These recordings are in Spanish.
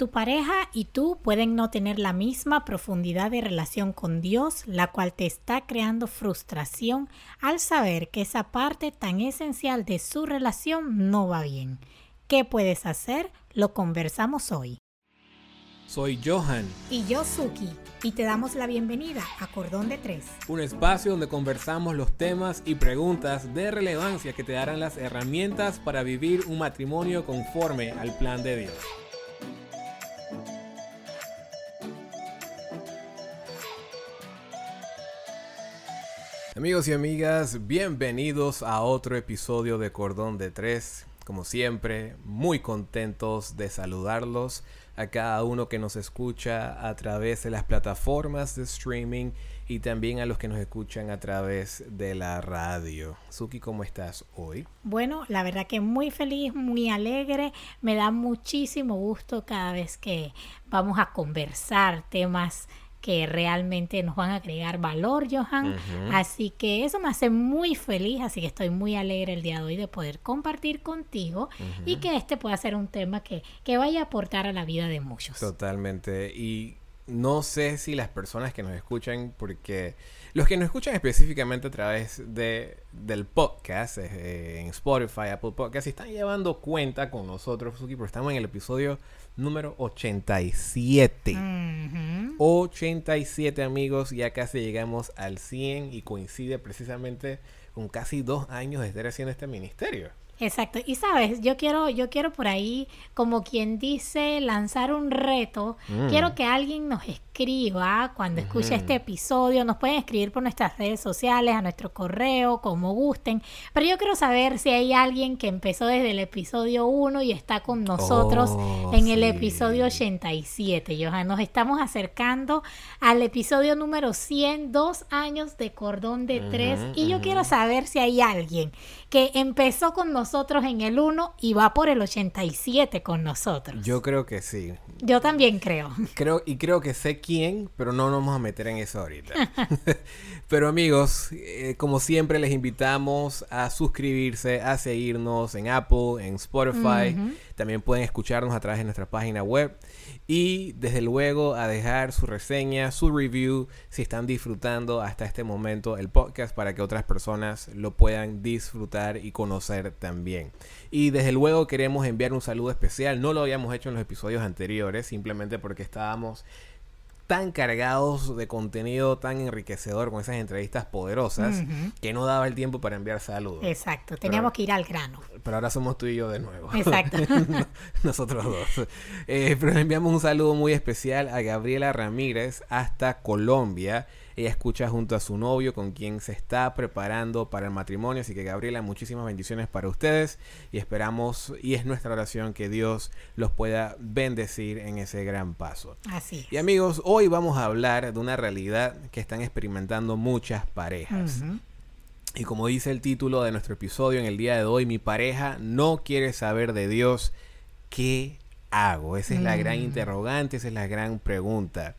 Tu pareja y tú pueden no tener la misma profundidad de relación con Dios, la cual te está creando frustración al saber que esa parte tan esencial de su relación no va bien. ¿Qué puedes hacer? Lo conversamos hoy. Soy Johan. Y yo Suki. Y te damos la bienvenida a Cordón de Tres. Un espacio donde conversamos los temas y preguntas de relevancia que te darán las herramientas para vivir un matrimonio conforme al plan de Dios. Amigos y amigas, bienvenidos a otro episodio de Cordón de Tres. Como siempre, muy contentos de saludarlos a cada uno que nos escucha a través de las plataformas de streaming y también a los que nos escuchan a través de la radio. Suki, ¿cómo estás hoy? Bueno, la verdad que muy feliz, muy alegre. Me da muchísimo gusto cada vez que vamos a conversar temas que realmente nos van a agregar valor, Johan. Así que eso me hace muy feliz, así que estoy muy alegre el día de hoy de poder compartir contigo y que este pueda ser un tema que, que vaya a aportar a la vida de muchos. Totalmente. Y no sé si las personas que nos escuchan, porque los que nos escuchan específicamente a través de, del podcast, eh, en Spotify, Apple Podcast, están llevando cuenta con nosotros, Suki, porque estamos en el episodio número 87. 87 amigos, ya casi llegamos al 100 y coincide precisamente con casi dos años de estar haciendo este ministerio. Exacto. Y sabes, yo quiero, yo quiero por ahí, como quien dice, lanzar un reto. Mm. Quiero que alguien nos escriba cuando escuche este episodio. Nos pueden escribir por nuestras redes sociales, a nuestro correo, como gusten. Pero yo quiero saber si hay alguien que empezó desde el episodio 1 y está con nosotros oh, en el episodio 87. Johan, nos estamos acercando al episodio número 100, dos años de cordón de tres. y yo quiero saber si hay alguien que empezó con nosotros en el 1 y va por el 87 con nosotros. Yo creo que sí. Yo también creo. Creo y creo que sé quién, pero no nos vamos a meter en eso ahorita. pero amigos, eh, como siempre les invitamos a suscribirse, a seguirnos en Apple, en Spotify. También pueden escucharnos a través de nuestra página web y desde luego a dejar su reseña, su review, si están disfrutando hasta este momento el podcast para que otras personas lo puedan disfrutar y conocer también. Y desde luego queremos enviar un saludo especial, no lo habíamos hecho en los episodios anteriores, simplemente porque estábamos tan cargados de contenido tan enriquecedor con esas entrevistas poderosas que no daba el tiempo para enviar saludos. Exacto, teníamos que ir al grano. Pero ahora somos tú y yo de nuevo. Exacto. Nosotros dos. Eh, pero enviamos un saludo muy especial a Gabriela Ramírez hasta Colombia ella escucha junto a su novio con quien se está preparando para el matrimonio. Así que Gabriela, muchísimas bendiciones para ustedes y esperamos y es nuestra oración que Dios los pueda bendecir en ese gran paso. Así. Y amigos, hoy vamos a hablar de una realidad que están experimentando muchas parejas. Y como dice el título de nuestro episodio en el día de hoy, mi pareja no quiere saber de Dios. ¿Qué hago? Esa es la gran mm. interrogante, esa es la gran pregunta.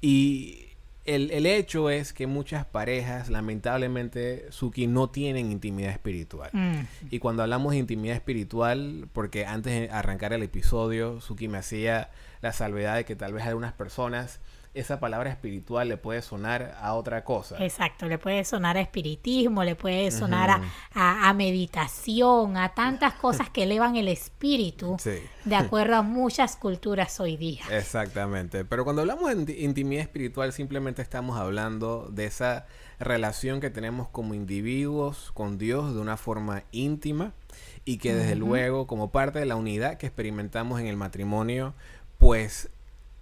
Y el, hecho es que muchas parejas, lamentablemente, Suki, no tienen intimidad espiritual. Mm. Y cuando hablamos de intimidad espiritual, porque antes de arrancar el episodio, Suki me hacía la salvedad de que tal vez algunas personas esa palabra espiritual le puede sonar a otra cosa. Exacto, le puede sonar a espiritismo, le puede sonar a, meditación, a tantas cosas que elevan el espíritu, de acuerdo a muchas culturas hoy día. Exactamente, pero cuando hablamos de intimidad espiritual simplemente estamos hablando de esa relación que tenemos como individuos con Dios de una forma íntima y que desde luego como parte de la unidad que experimentamos en el matrimonio, pues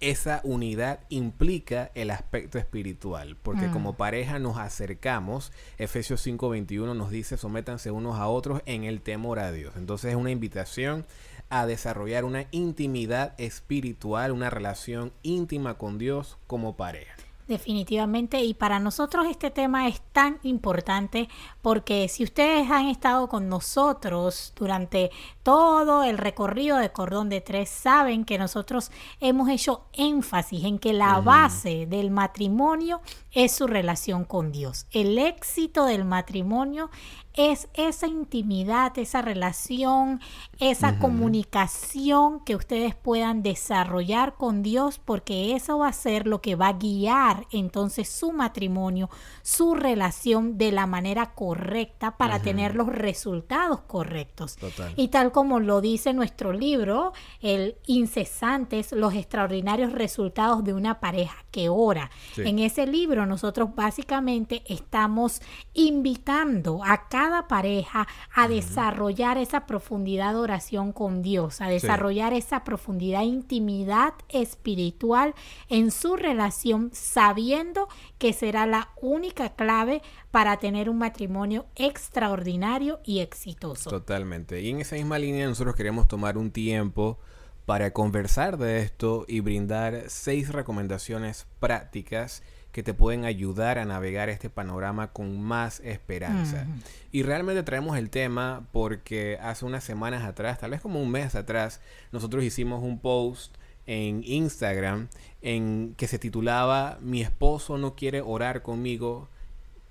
esa unidad implica el aspecto espiritual, porque mm. como pareja nos acercamos, Efesios 5:21 nos dice, sométanse unos a otros en el temor a Dios. Entonces es una invitación a desarrollar una intimidad espiritual, una relación íntima con Dios como pareja. Definitivamente, y para nosotros este tema es tan importante porque si ustedes han estado con nosotros durante todo el recorrido de Cordón de Tres, saben que nosotros hemos hecho énfasis en que la base del matrimonio es su relación con Dios. El éxito del matrimonio es esa intimidad, esa relación, esa comunicación que ustedes puedan desarrollar con Dios, porque eso va a ser lo que va a guiar entonces su matrimonio, su relación de la manera correcta para tener los resultados correctos. Y tal como lo dice nuestro libro, el incesantes, los extraordinarios resultados de una pareja que ora. En ese libro nosotros básicamente estamos invitando a cada cada pareja a desarrollar esa profundidad de oración con Dios, a desarrollar esa profundidad de intimidad espiritual en su relación, sabiendo que será la única clave para tener un matrimonio extraordinario y exitoso. Totalmente. Y en esa misma línea nosotros queremos tomar un tiempo para conversar de esto y brindar seis recomendaciones prácticas que te pueden ayudar a navegar este panorama con más esperanza. Y realmente traemos el tema porque hace unas semanas atrás, tal vez como un mes atrás, nosotros hicimos un post en Instagram en que se titulaba Mi esposo no quiere orar conmigo,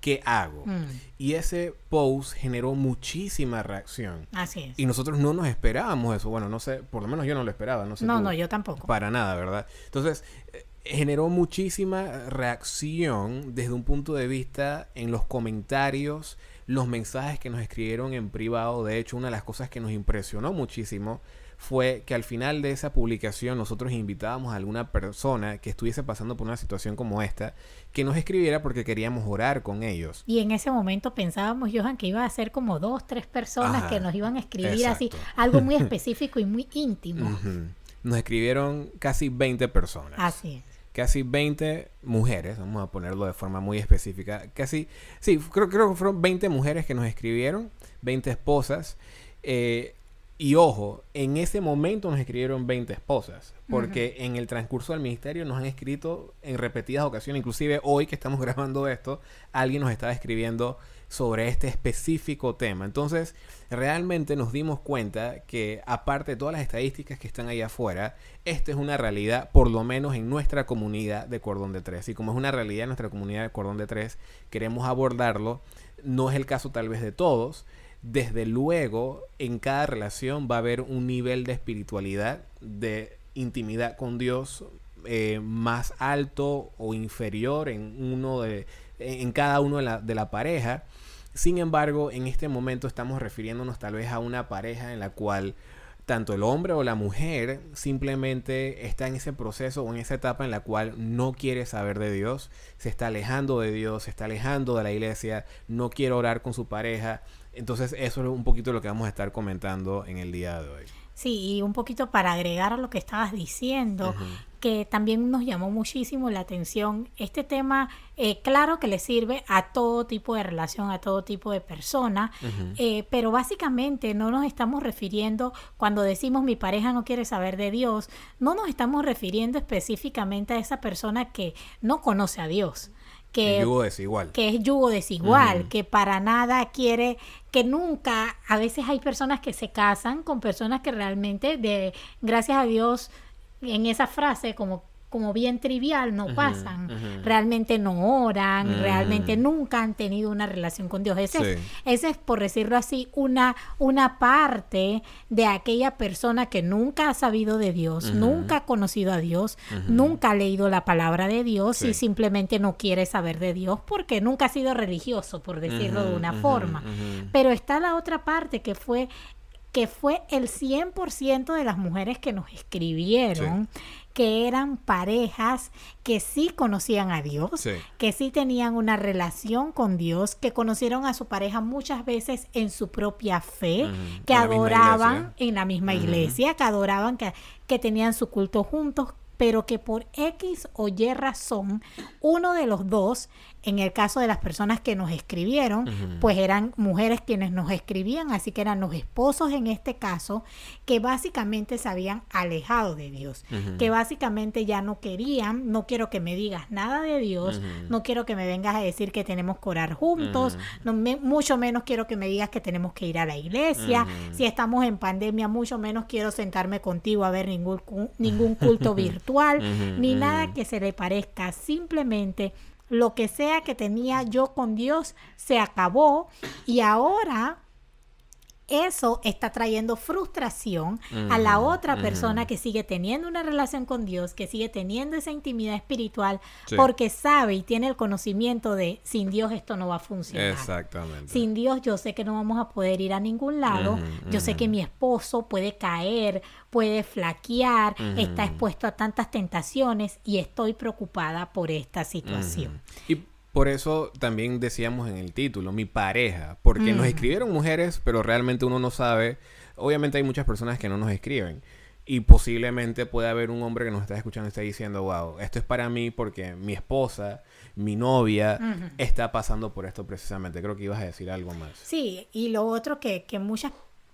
¿qué hago? Mm. Y ese post generó muchísima reacción. Así es. Y nosotros no nos esperábamos eso. Bueno, no sé, por lo menos yo no lo esperaba. No, sé no, no, yo tampoco. Para nada, ¿verdad? Entonces, generó muchísima reacción desde un punto de vista en los comentarios, los mensajes que nos escribieron en privado. De hecho, una de las cosas que nos impresionó muchísimo fue que al final de esa publicación nosotros invitábamos a alguna persona que estuviese pasando por una situación como esta, que nos escribiera porque queríamos orar con ellos. Y en ese momento pensábamos, Johan, que iba a ser como dos, tres personas que nos iban a escribir así, algo muy específico y muy íntimo. Nos escribieron casi 20 personas. Así es casi 20 mujeres, vamos a ponerlo de forma muy específica, casi, sí, creo, creo que fueron 20 mujeres que nos escribieron, 20 esposas, eh, y ojo, en ese momento nos escribieron 20 esposas, porque en el transcurso del ministerio nos han escrito en repetidas ocasiones, inclusive hoy que estamos grabando esto, alguien nos estaba escribiendo sobre este específico tema. Entonces, realmente nos dimos cuenta que aparte de todas las estadísticas que están ahí afuera, esta es una realidad, por lo menos en nuestra comunidad de Cordón de Tres. Y como es una realidad en nuestra comunidad de Cordón de Tres, queremos abordarlo. No es el caso tal vez de todos. Desde luego, en cada relación va a haber un nivel de espiritualidad, de intimidad con Dios eh, más alto o inferior en uno de en cada uno de la, de la pareja sin embargo, en este momento estamos refiriéndonos tal vez a una pareja en la cual tanto el hombre o la mujer simplemente está en ese proceso o en esa etapa en la cual no quiere saber de Dios, se está alejando de Dios, se está alejando de la iglesia, no quiere orar con su pareja. Entonces eso es un poquito lo que vamos a estar comentando en el día de hoy. Sí, y un poquito para agregar a lo que estabas diciendo, que también nos llamó muchísimo la atención. Este tema, eh, claro que le sirve a todo tipo de relación, a todo tipo de persona, eh, pero básicamente no nos estamos refiriendo, cuando decimos mi pareja no quiere saber de Dios, no nos estamos refiriendo específicamente a esa persona que no conoce a Dios. Que, es yugo desigual. Que es yugo desigual, que para nada quiere, que nunca, a veces hay personas que se casan con personas que realmente, de gracias a Dios, en esa frase como como bien trivial, no pasan, realmente no oran, realmente nunca han tenido una relación con Dios. Ese, es, ese es, por decirlo así, una, una parte de aquella persona que nunca ha sabido de Dios, nunca ha conocido a Dios, nunca ha leído la palabra de Dios y simplemente no quiere saber de Dios porque nunca ha sido religioso, por decirlo de una forma. Pero está la otra parte que fue que fue el 100% de las mujeres que nos escribieron, que eran parejas que sí conocían a Dios, que sí tenían una relación con Dios, que conocieron a su pareja muchas veces en su propia fe, que adoraban en la misma iglesia, que adoraban, que, que tenían su culto juntos, pero que por X o Y razón, uno de los dos en el caso de las personas que nos escribieron, pues eran mujeres quienes nos escribían, así que eran los esposos en este caso, que básicamente se habían alejado de Dios, que básicamente ya no querían, no quiero que me digas nada de Dios, no quiero que me vengas a decir que tenemos que orar juntos, no mucho menos quiero que me digas que tenemos que ir a la iglesia, si estamos en pandemia, mucho menos quiero sentarme contigo a ver ningún, ningún culto virtual, ni nada que se le parezca, simplemente lo que sea que tenía yo con Dios se acabó. Y ahora eso está trayendo frustración a la otra persona que sigue teniendo una relación con Dios, que sigue teniendo esa intimidad espiritual, porque sabe y tiene el conocimiento de sin Dios esto no va a funcionar. Exactamente. Sin Dios yo sé que no vamos a poder ir a ningún lado. yo sé que mi esposo puede caer, puede flaquear, está expuesto a tantas tentaciones y estoy preocupada por esta situación. Por eso también decíamos en el título, mi pareja, porque nos mm. escribieron mujeres, pero realmente uno no sabe. Obviamente hay muchas personas que no nos escriben. Y posiblemente puede haber un hombre que nos está escuchando y está diciendo, wow, esto es para mí porque mi esposa, mi novia, está pasando por esto precisamente. Creo que ibas a decir algo más. Sí, y lo otro que, que muchas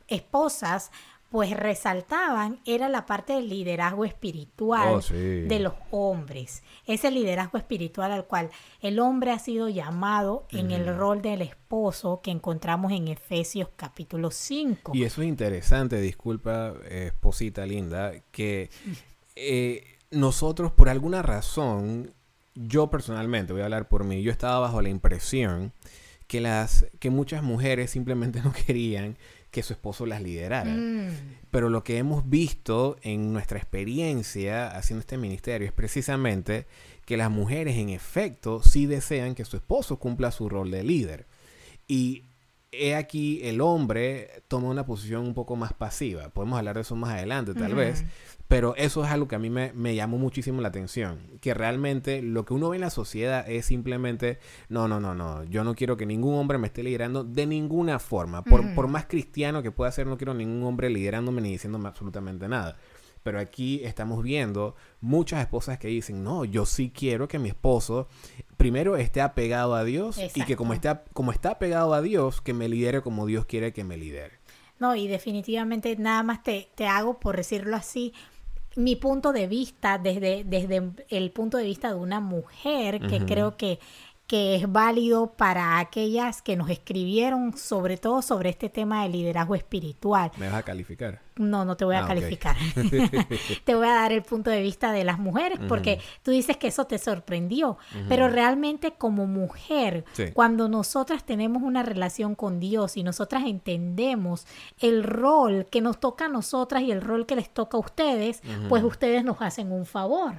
esposas pues resaltaban era la parte del liderazgo espiritual oh, de los hombres. Ese liderazgo espiritual al cual el hombre ha sido llamado en el rol del esposo que encontramos en Efesios capítulo 5. Y eso es interesante, disculpa, esposita linda, que eh, nosotros por alguna razón, yo personalmente, voy a hablar por mí, yo estaba bajo la impresión que las que muchas mujeres simplemente no querían que su esposo las liderara. Mm. Pero lo que hemos visto en nuestra experiencia haciendo este ministerio es precisamente que las mujeres en efecto sí desean que su esposo cumpla su rol de líder. Y he aquí el hombre toma una posición un poco más pasiva. Podemos hablar de eso más adelante, tal vez. Pero eso es algo que a mí me, me, llamó muchísimo la atención. Que realmente lo que uno ve en la sociedad es simplemente, no, no, no, no, yo no quiero que ningún hombre me esté liderando de ninguna forma. Por, por más cristiano que pueda ser, no quiero ningún hombre liderándome ni diciéndome absolutamente nada. Pero aquí estamos viendo muchas esposas que dicen, no, yo sí quiero que mi esposo primero esté apegado a Dios y que como está, como está apegado a Dios, que me lidere como Dios quiere que me lidere. No, y definitivamente nada más te, te hago, por decirlo así, mi punto de vista desde, desde el punto de vista de una mujer, que creo que que es válido para aquellas que nos escribieron, sobre todo sobre este tema de liderazgo espiritual. ¿Me vas a calificar? No, no te voy a ah, calificar. te voy a dar el punto de vista de las mujeres, porque tú dices que eso te sorprendió, pero realmente como mujer, cuando nosotras tenemos una relación con Dios y nosotras entendemos el rol que nos toca a nosotras y el rol que les toca a ustedes, pues ustedes nos hacen un favor.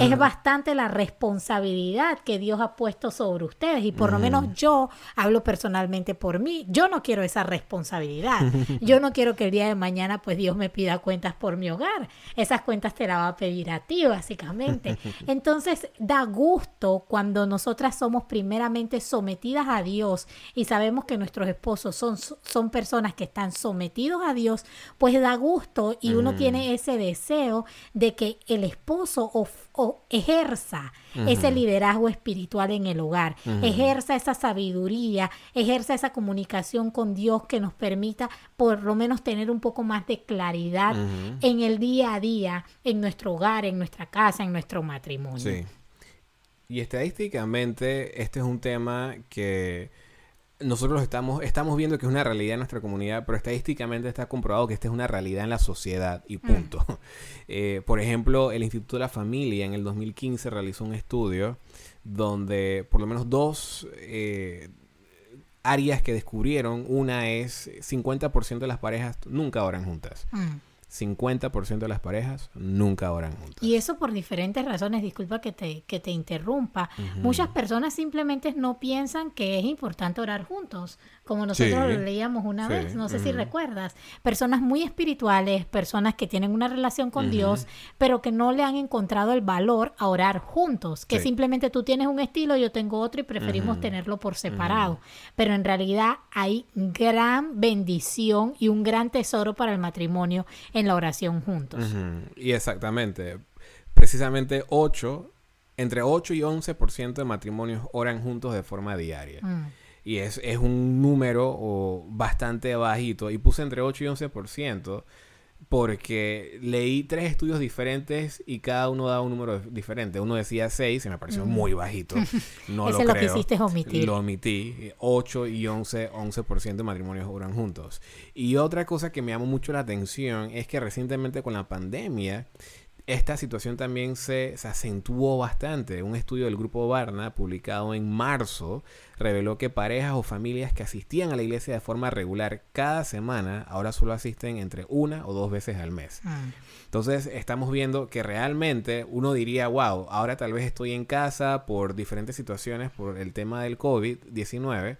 Es bastante la responsabilidad que Dios ha puesto sobre ustedes y por lo menos yo hablo personalmente por mí. Yo no quiero esa responsabilidad. Yo no quiero que el día de mañana pues Dios me pida cuentas por mi hogar. Esas cuentas te las va a pedir a ti básicamente. Entonces da gusto cuando nosotras somos primeramente sometidas a Dios y sabemos que nuestros esposos son, son personas que están sometidos a Dios, pues da gusto y uno tiene ese deseo de que el esposo o o ejerza ese liderazgo espiritual en el hogar, ejerza esa sabiduría, ejerza esa comunicación con Dios que nos permita por lo menos tener un poco más de claridad en el día a día, en nuestro hogar, en nuestra casa, en nuestro matrimonio. Sí. Y estadísticamente este es un tema que nosotros estamos, estamos viendo que es una realidad en nuestra comunidad, pero estadísticamente está comprobado que esta es una realidad en la sociedad y mm. punto. Eh, por ejemplo, el Instituto de la Familia en el 2015 realizó un estudio donde por lo menos dos eh, áreas que descubrieron, una es 50% de las parejas nunca oran juntas. Mm. 50% de las parejas nunca oran juntas. Y eso por diferentes razones, disculpa que te, que te interrumpa. Muchas personas simplemente no piensan que es importante orar juntos como nosotros lo leíamos una vez, no sé si recuerdas, personas muy espirituales, personas que tienen una relación con Dios, pero que no le han encontrado el valor a orar juntos, que simplemente tú tienes un estilo, yo tengo otro y preferimos tenerlo por separado, pero en realidad hay gran bendición y un gran tesoro para el matrimonio en la oración juntos. Y exactamente, precisamente 8, entre 8 y 11% de matrimonios oran juntos de forma diaria. Mm y es, es un número bastante bajito. Y puse entre 8 y 11% porque leí tres estudios diferentes y cada uno daba un número diferente. Uno decía 6 y me pareció muy bajito. No Ese lo, lo que hiciste es omitir. Lo omití. 8 y 11, 11% de matrimonios oran juntos. Y otra cosa que me llamó mucho la atención es que recientemente con la pandemia esta situación también se, se, acentuó bastante. Un estudio del grupo Barna, publicado en marzo, reveló que parejas o familias que asistían a la iglesia de forma regular cada semana, ahora solo asisten entre una o dos veces al mes. Mm. Entonces estamos viendo que realmente uno diría, wow, ahora tal vez estoy en casa por diferentes situaciones, por el tema del COVID-19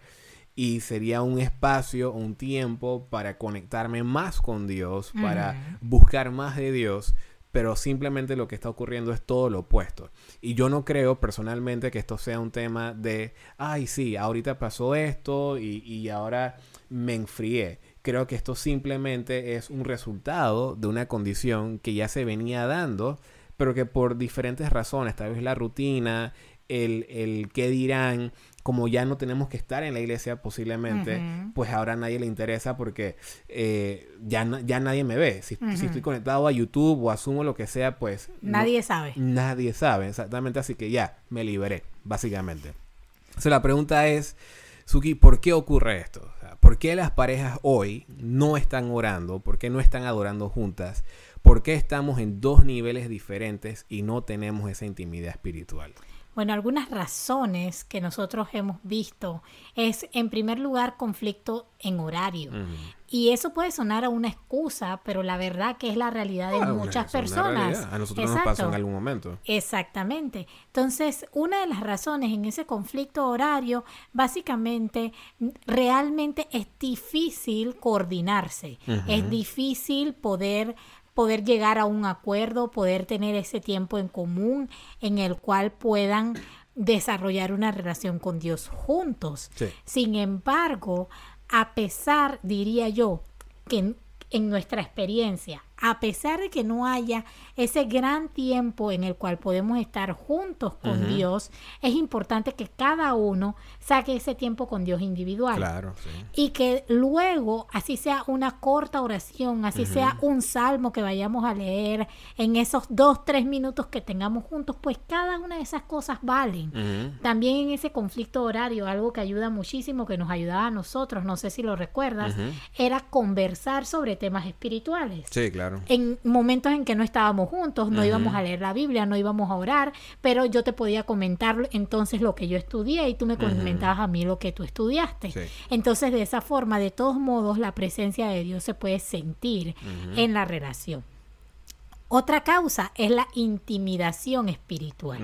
y sería un espacio, un tiempo para conectarme más con Dios, para buscar más de Dios, pero simplemente lo que está ocurriendo es todo lo opuesto. Y yo no creo personalmente que esto sea un tema de, ay, sí, ahorita pasó esto y, y ahora me enfrié. Creo que esto simplemente es un resultado de una condición que ya se venía dando, pero que por diferentes razones, tal vez la rutina, el, el qué dirán, como ya no tenemos que estar en la iglesia posiblemente, pues ahora a nadie le interesa porque eh, ya, ya nadie me ve. Si, estoy conectado a YouTube o a Zoom o lo que sea, pues... Nadie sabe. Nadie sabe, exactamente. Así que ya, me liberé, básicamente. Entonces la pregunta es, Suki, ¿por qué ocurre esto? ¿Por qué las parejas hoy no están orando? ¿Por qué no están adorando juntas? ¿Por qué estamos en dos niveles diferentes y no tenemos esa intimidad espiritual? Bueno, algunas razones que nosotros hemos visto es, en primer lugar, conflicto en horario. Y eso puede sonar a una excusa, pero la verdad que es la realidad de ah, muchas personas. A nosotros nos pasó en algún momento. Exactamente. Entonces, una de las razones en ese conflicto horario, básicamente, realmente es difícil coordinarse. Es difícil poder poder llegar a un acuerdo, poder tener ese tiempo en común en el cual puedan desarrollar una relación con Dios juntos. Sin embargo, a pesar, diría yo, que en nuestra experiencia, a pesar de que no haya ese gran tiempo en el cual podemos estar juntos con Dios, es importante que cada uno saque ese tiempo con Dios individual. Claro, Y que luego, así sea una corta oración, así sea un salmo que vayamos a leer en esos dos, tres minutos que tengamos juntos, pues cada una de esas cosas valen. También en ese conflicto horario, algo que ayuda muchísimo, que nos ayudaba a nosotros, no sé si lo recuerdas, era conversar sobre temas espirituales. Sí, claro. En momentos en que no estábamos juntos, no íbamos a leer la Biblia, no íbamos a orar, pero yo te podía comentar entonces lo que yo estudié y tú me comentabas a mí lo que tú estudiaste. Entonces, de esa forma, de todos modos, la presencia de Dios se puede sentir en la relación. Otra causa es la intimidación espiritual.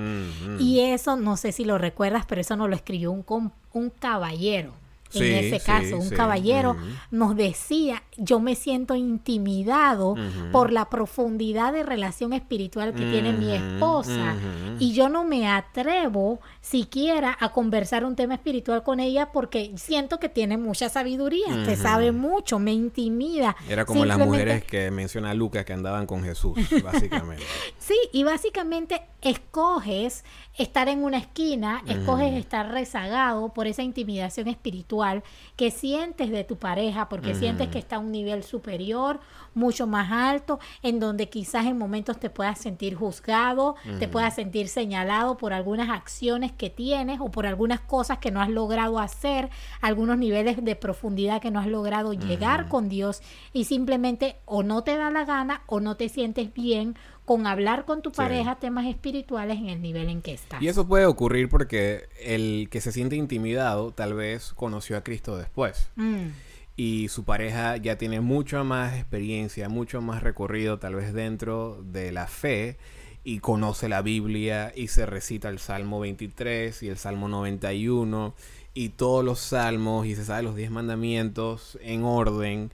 Y eso, no sé si lo recuerdas, pero eso nos lo escribió un, un caballero. En ese caso, un caballero nos decía, yo me siento intimidado por la profundidad de relación espiritual que tiene mi esposa. y yo no me atrevo siquiera a conversar un tema espiritual con ella porque siento que tiene mucha sabiduría, que sabe mucho, me intimida. Era como las mujeres que menciona Lucas que andaban con Jesús, básicamente. sí, y básicamente escoges estar en una esquina, escoges estar rezagado por esa intimidación espiritual que sientes de tu pareja, porque sientes que está un nivel superior, mucho más alto, en donde quizás en momentos te puedas sentir juzgado, te puedas sentir señalado por algunas acciones que tienes o por algunas cosas que no has logrado hacer, algunos niveles de profundidad que no has logrado llegar con Dios y simplemente o no te da la gana o no te sientes bien con hablar con tu pareja temas espirituales en el nivel en que estás. Y eso puede ocurrir porque el que se siente intimidado tal vez conoció a Cristo después. Mm. Y su pareja ya tiene mucha más experiencia, mucho más recorrido tal vez dentro de la fe y conoce la Biblia y se recita el Salmo 23 y el Salmo 91 y todos los salmos y se sabe los diez mandamientos en orden.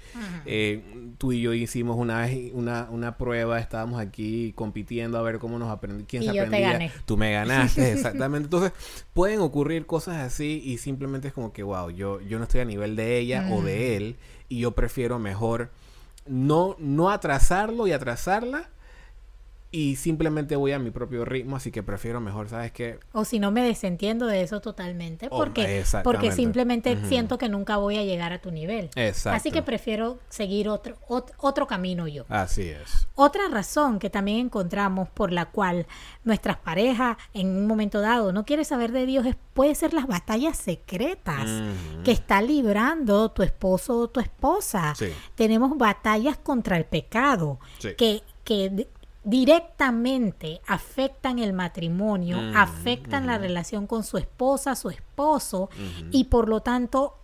Eh, tú y yo hicimos una vez una, una, prueba, estábamos aquí compitiendo a ver cómo nos aprendí, quién se aprendía. Tú me ganaste, exactamente. Entonces, pueden ocurrir cosas así y simplemente es como que, wow, yo, yo no estoy a nivel de ella o de él y yo prefiero mejor no, no atrasarlo y atrasarla y simplemente voy a mi propio ritmo, así que prefiero mejor, ¿sabes qué? O si no me desentiendo de eso totalmente, porque, porque simplemente siento que nunca voy a llegar a tu nivel. Exacto. Así que prefiero seguir otro, otro camino yo. Así es. Otra razón que también encontramos por la cual nuestras parejas en un momento dado no quieren saber de Dios es, puede ser las batallas secretas que está librando tu esposo o tu esposa. Tenemos batallas contra el pecado que, que directamente afectan el matrimonio, Mm, afectan la relación con su esposa, su esposo, y por lo tanto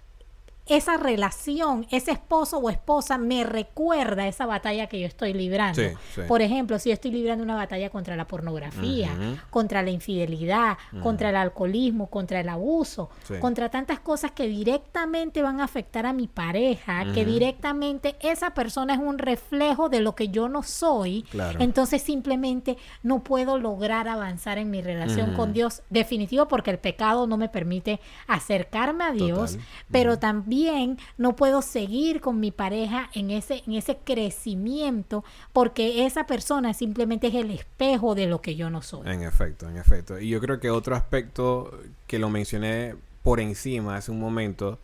esa relación, ese esposo o esposa me recuerda esa batalla que yo estoy librando. Sí, sí. Por ejemplo, si yo estoy librando una batalla contra la pornografía, contra la infidelidad, contra el alcoholismo, contra el abuso, Sí. contra tantas cosas que directamente van a afectar a mi pareja, que directamente esa persona es un reflejo de lo que yo no soy, Claro. entonces simplemente no puedo lograr avanzar en mi relación con Dios. Definitivo porque el pecado no me permite acercarme a Dios, Total. pero también no puedo seguir con mi pareja en ese, en ese crecimiento porque esa persona simplemente es el espejo de lo que yo no soy. En efecto, en efecto. Y yo creo que otro aspecto que lo mencioné por encima hace un momento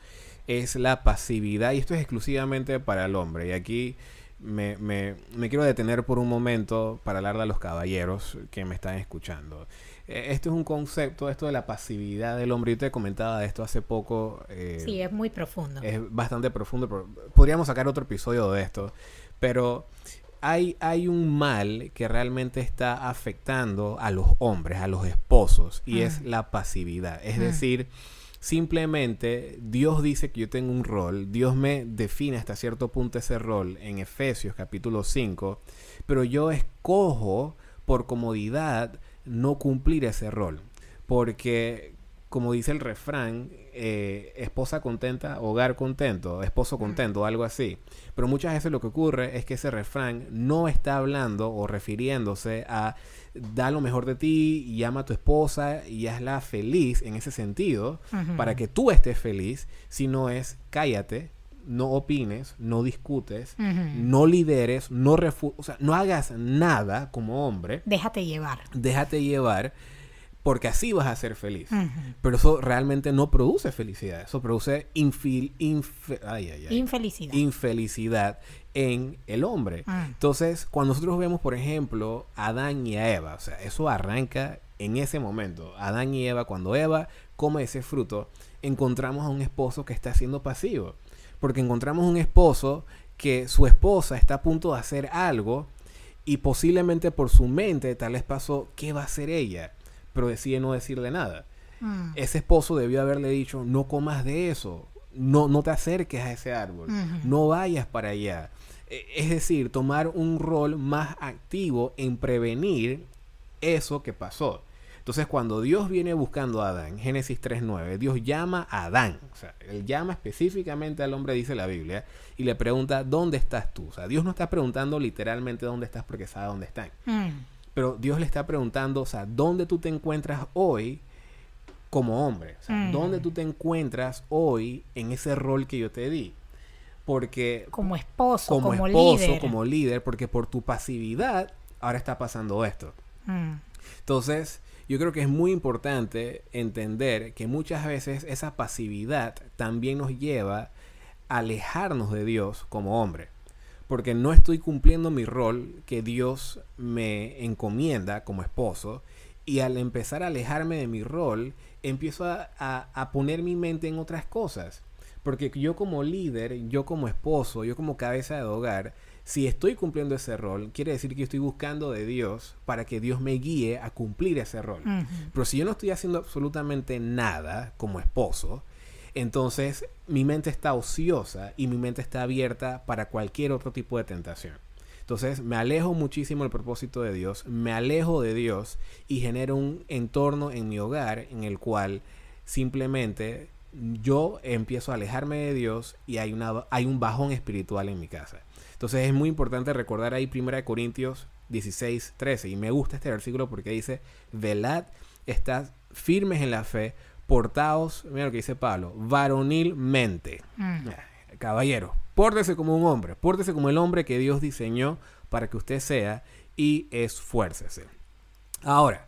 es la pasividad. Y esto es exclusivamente para el hombre. Y aquí me, me- me quiero detener por un momento para hablarle a los caballeros que me están escuchando. Eh, Esto es un concepto, esto de la pasividad del hombre. Yo te comentaba de esto hace poco. eh, Sí, es muy profundo. es bastante profundo. pero podríamos sacar otro episodio de esto. Pero hay, hay un mal que realmente está afectando a los hombres, a los esposos, y es Mm. la pasividad. Es Mm. decir, simplemente Dios dice que yo tengo un rol, Dios me define hasta cierto punto ese rol en Efesios capítulo 5, pero yo escojo por comodidad no cumplir ese rol. Porque, como dice el refrán, eh, esposa contenta, hogar contento, esposo contento, algo así. Pero muchas veces lo que ocurre es que ese refrán no está hablando o refiriéndose a da lo mejor de ti y ama a tu esposa y hazla feliz en ese sentido, para que tú estés feliz, sino es cállate, no opines, no discutes, no lideres, no refu o sea, no hagas nada como hombre, Déjate llevar. déjate llevar, porque así vas a ser feliz. Pero eso realmente no produce felicidad, eso produce infil- infe- ay, ay, ay, Infelicidad. infelicidad en el hombre. Mm. Entonces, cuando nosotros vemos, por ejemplo, a Adán y a Eva, o sea, eso arranca en ese momento. Adán y Eva, cuando Eva come ese fruto, encontramos a un esposo que está siendo pasivo. Porque encontramos un esposo que su esposa está a punto de hacer algo y posiblemente por su mente tal vez pasó, ¿qué va a hacer ella? Pero decide no decirle nada. Mm. Ese esposo debió haberle dicho, no comas de eso, no, no te acerques a ese árbol, no vayas para allá. E- Es decir, tomar un rol más activo en prevenir eso que pasó. Entonces, cuando Dios viene buscando a Adán, Génesis 3.9, Dios llama a Adán. O sea, él llama específicamente al hombre, dice la Biblia, y le pregunta, ¿dónde estás tú? O sea, Dios no está preguntando literalmente dónde estás porque sabe dónde están. Mm. Pero Dios le está preguntando, o sea, ¿dónde tú te encuentras hoy como hombre? O sea, Mm. ¿dónde tú te encuentras hoy en ese rol que yo te di? Porque Como esposo, como, como, esposo, líder. como líder, porque por tu pasividad ahora está pasando esto. Mm. Entonces, yo creo que es muy importante entender que muchas veces esa pasividad también nos lleva a alejarnos de Dios como hombre. Porque no estoy cumpliendo mi rol que Dios me encomienda como esposo. Y al empezar a alejarme de mi rol, empiezo a, a- a poner mi mente en otras cosas. Porque yo como líder, yo como esposo, yo como cabeza de hogar, si estoy cumpliendo ese rol, quiere decir que estoy buscando de Dios para que Dios me guíe a cumplir ese rol. Pero si yo no estoy haciendo absolutamente nada como esposo, entonces mi mente está ociosa y mi mente está abierta para cualquier otro tipo de tentación. Entonces me alejo muchísimo del propósito de Dios, me alejo de Dios y genero un entorno en mi hogar en el cual simplemente yo empiezo a alejarme de Dios y hay, una, hay un bajón espiritual en mi casa. Entonces es muy importante recordar ahí 1 Corintios 16, 13. Y me gusta este versículo porque dice, velad, estad firmes en la fe, portaos, mira lo que dice Pablo, varonilmente. Mm. Caballero, pórtese como un hombre, pórtese como el hombre que Dios diseñó para que usted sea y esfuércese. Ahora,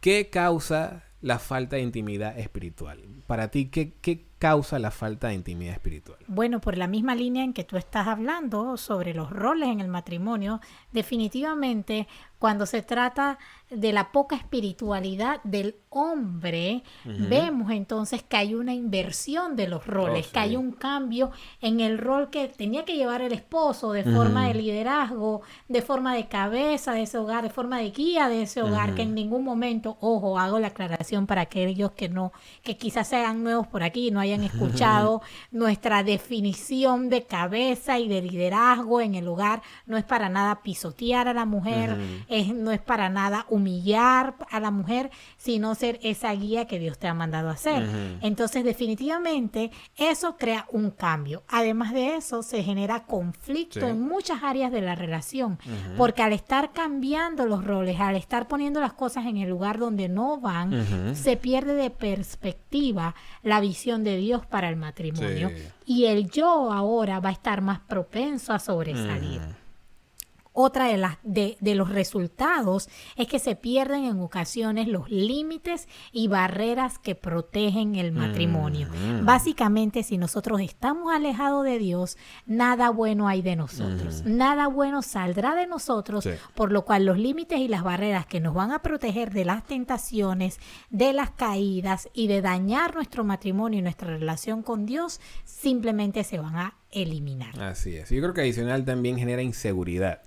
¿qué causa la falta de intimidad espiritual? Para ti, ¿qué, qué, causa la falta de intimidad espiritual? Bueno, por la misma línea en que tú estás hablando sobre los roles en el matrimonio, definitivamente cuando se trata de la poca espiritualidad del hombre, vemos entonces que hay una inversión de los roles, Oh, que hay un cambio en el rol que tenía que llevar el esposo de forma de liderazgo, de forma de cabeza de ese hogar, de forma de guía de ese hogar, que en ningún momento, ojo, hago la aclaración para aquellos que no, que quizás sean nuevos por aquí y no hayan escuchado nuestra definición de cabeza y de liderazgo en el hogar, no es para nada pisotear a la mujer, es, no es para nada humillar a la mujer, sino ser esa guía que Dios te ha mandado a hacer. Entonces, definitivamente, eso crea un cambio. Además de eso, se genera conflicto Sí. en muchas áreas de la relación, porque al estar cambiando los roles, al estar poniendo las cosas en el lugar donde no van, se pierde de perspectiva la visión de Dios para el matrimonio. Sí. Y el yo ahora va a estar más propenso a sobresalir. Otra de, las, de, de los resultados es que se pierden en ocasiones los límites y barreras que protegen el matrimonio. Básicamente, si nosotros estamos alejados de Dios, nada bueno hay de nosotros. Nada bueno saldrá de nosotros, Sí. por lo cual los límites y las barreras que nos van a proteger de las tentaciones, de las caídas y de dañar nuestro matrimonio y nuestra relación con Dios, simplemente se van a eliminar. Así es. Yo creo que adicional también genera inseguridad.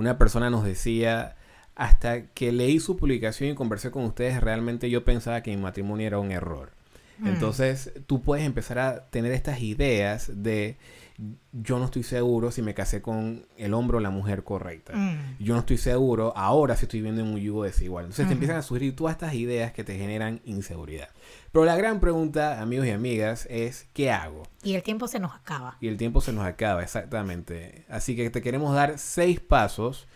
Una persona nos decía, hasta que leí su publicación y conversé con ustedes, realmente yo pensaba que mi matrimonio era un error. Entonces, tú puedes empezar a tener estas ideas de yo no estoy seguro si me casé con el hombre o la mujer correcta. Mm. Yo no estoy seguro ahora si estoy viviendo en un yugo desigual. Entonces te empiezan a surgir todas estas ideas que te generan inseguridad. Pero la gran pregunta, amigos y amigas, es ¿qué hago? Y el tiempo se nos acaba. Y el tiempo se nos acaba, exactamente. Así que te queremos dar seis pasos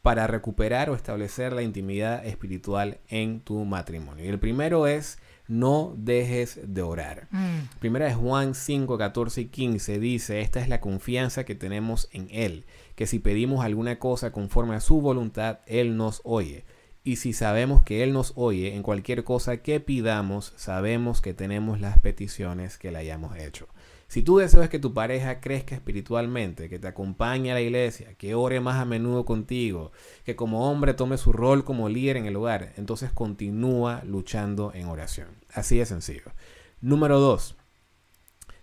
para recuperar o establecer la intimidad espiritual en tu matrimonio. Y el primero es no dejes de orar. Mm. Primera de Juan 5, 14 y 15 dice, esta es la confianza que tenemos en Él, que si pedimos alguna cosa conforme a su voluntad, Él nos oye. Y si sabemos que Él nos oye en cualquier cosa que pidamos, sabemos que tenemos las peticiones que le hayamos hecho. Si tú deseas que tu pareja crezca espiritualmente, que te acompañe a la iglesia, que ore más a menudo contigo, que como hombre tome su rol como líder en el hogar, entonces continúa luchando en oración. Así de sencillo. Número dos,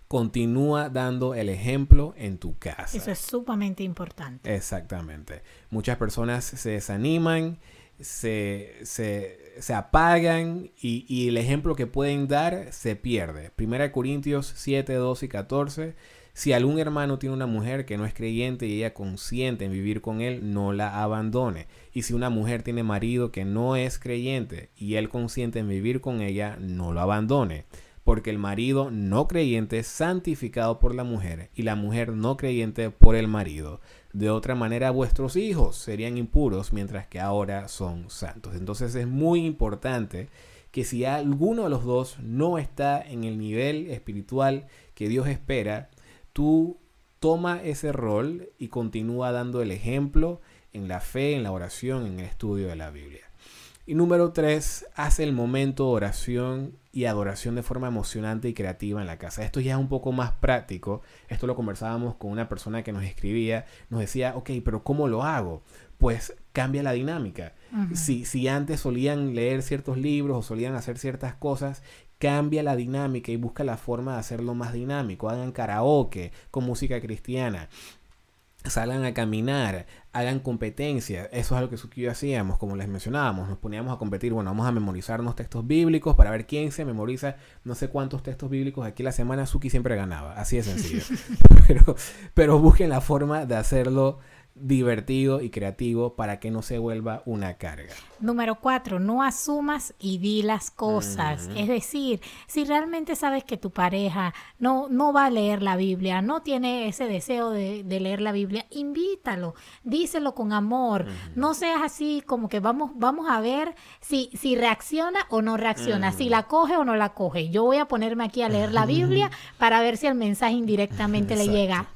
continúa dando el ejemplo en tu casa. Eso es sumamente importante. Exactamente. Muchas personas se desaniman, se, se, se apagan y, y el ejemplo que pueden dar se pierde. Primera Corintios 7, 12 y 14. Si algún hermano tiene una mujer que no es creyente y ella consiente en vivir con él, no la abandone. Y si una mujer tiene marido que no es creyente y él consiente en vivir con ella, no lo abandone. Porque el marido no creyente es santificado por la mujer y la mujer no creyente por el marido. De otra manera, vuestros hijos serían impuros mientras que ahora son santos. Entonces es muy importante que si alguno de los dos no está en el nivel espiritual que Dios espera, tú toma ese rol y continúa dando el ejemplo en la fe, en la oración, en el estudio de la Biblia. Y número tres, hace el momento de oración y adoración de forma emocionante y creativa en la casa. Esto ya es un poco más práctico. Esto lo conversábamos con una persona que nos escribía. Nos decía, ok, pero ¿cómo lo hago? Pues cambia la dinámica. Si, si antes solían leer ciertos libros o solían hacer ciertas cosas, cambia la dinámica y busca la forma de hacerlo más dinámico. Hagan karaoke con música cristiana salgan a caminar, hagan competencia. Eso es algo que Suki y yo hacíamos, como les mencionábamos. Nos poníamos a competir, bueno, vamos a memorizarnos textos bíblicos para ver quién se memoriza no sé cuántos textos bíblicos. Aquí la semana Suki siempre ganaba, así de sencillo. pero, pero busquen la forma de hacerlo divertido y creativo para que no se vuelva una carga. Número cuatro, no asumas y di las cosas. Es decir, si realmente sabes que tu pareja no, no va a leer la Biblia, no tiene ese deseo de, de leer la Biblia, invítalo, díselo con amor. No seas así como que vamos, vamos a ver si, si reacciona o no reacciona, si la coge o no la coge. Yo voy a ponerme aquí a leer la Biblia para ver si el mensaje indirectamente le llega.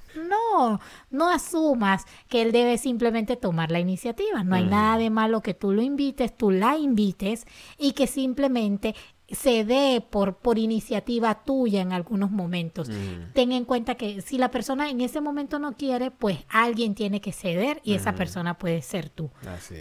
No, no asumas que él debe simplemente tomar la iniciativa. No hay nada de malo que tú lo invites, tú la invites y que simplemente se dé por, por iniciativa tuya en algunos momentos. Ten en cuenta que si la persona en ese momento no quiere, pues alguien tiene que ceder y esa persona puede ser tú.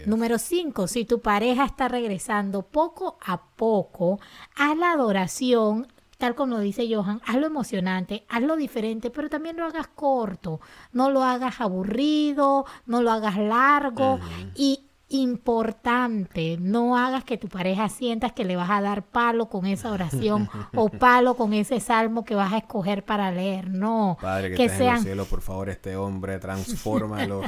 Número cinco, si tu pareja está regresando poco a poco a la adoración, tal como dice Johan, hazlo emocionante, hazlo diferente, pero también lo hagas corto, no lo hagas aburrido, no lo hagas largo y importante, no hagas que tu pareja sientas que le vas a dar palo con esa oración o palo con ese salmo que vas a escoger para leer, no. Padre que, sean... en el cielo, por favor, este hombre, transfórmalo.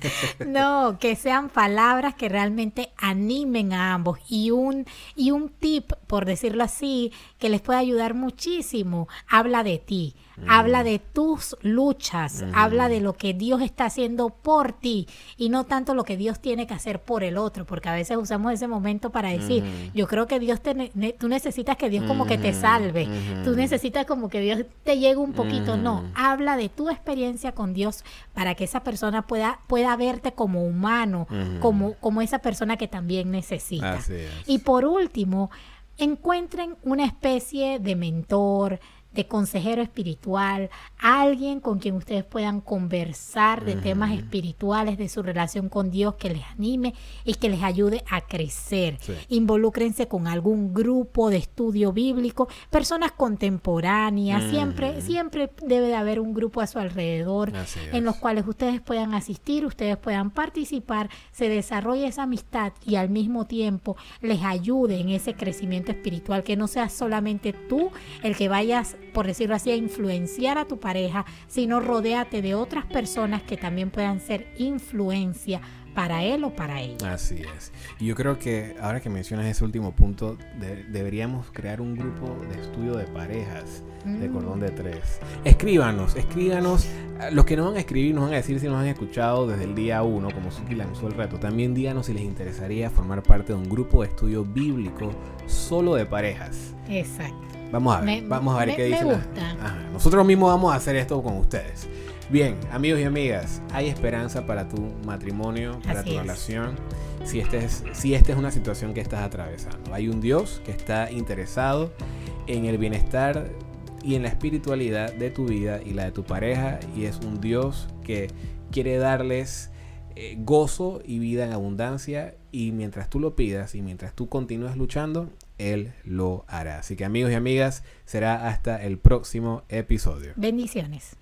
no, que sean palabras que realmente animen a ambos y un y un tip, por decirlo así, que les puede ayudar muchísimo, habla de ti habla de tus luchas, habla de lo que Dios está haciendo por ti y no tanto lo que Dios tiene que hacer por el otro, porque a veces usamos ese momento para decir, yo creo que Dios te, tú necesitas que Dios como que te salve, tú necesitas como que Dios te llegue un poquito, no, habla de tu experiencia con Dios para que esa persona pueda, pueda verte como humano, como, como esa persona que también necesita. Y por último, encuentren una especie de mentor, de consejero espiritual, alguien con quien ustedes puedan conversar de temas espirituales, de su relación con Dios, que les anime y que les ayude a crecer. Involúcrense con algún grupo de estudio bíblico, personas contemporáneas, siempre, siempre debe de haber un grupo a su alrededor en los cuales ustedes puedan asistir, ustedes puedan participar, se desarrolle esa amistad y al mismo tiempo les ayude en ese crecimiento espiritual, que no sea solamente tú el que vayas por decirlo así, a influenciar a tu pareja, sino rodéate de otras personas que también puedan ser influencia para él o para ella. Así es. Y yo creo que ahora que mencionas ese último punto, deberíamos crear un grupo de estudio de parejas de mm. cordón de tres. Escríbanos, escríbanos. Los que nos van a escribir nos van a decir si nos han escuchado desde el día uno, como Suki lanzó el reto. También díganos si les interesaría formar parte de un grupo de estudio bíblico solo de parejas. Exacto. Vamos a ver, vamos a ver qué dice. Nosotros mismos vamos a hacer esto con ustedes. Bien, amigos y amigas, hay esperanza para tu matrimonio, para tu relación, si, este es, si esta es una situación que estás atravesando. Hay un Dios que está interesado en el bienestar y en la espiritualidad de tu vida y la de tu pareja y es un Dios que quiere darles eh, gozo y vida en abundancia y mientras tú lo pidas y mientras tú continúes luchando, Él lo hará. Así que amigos y amigas, será hasta el próximo episodio. Bendiciones.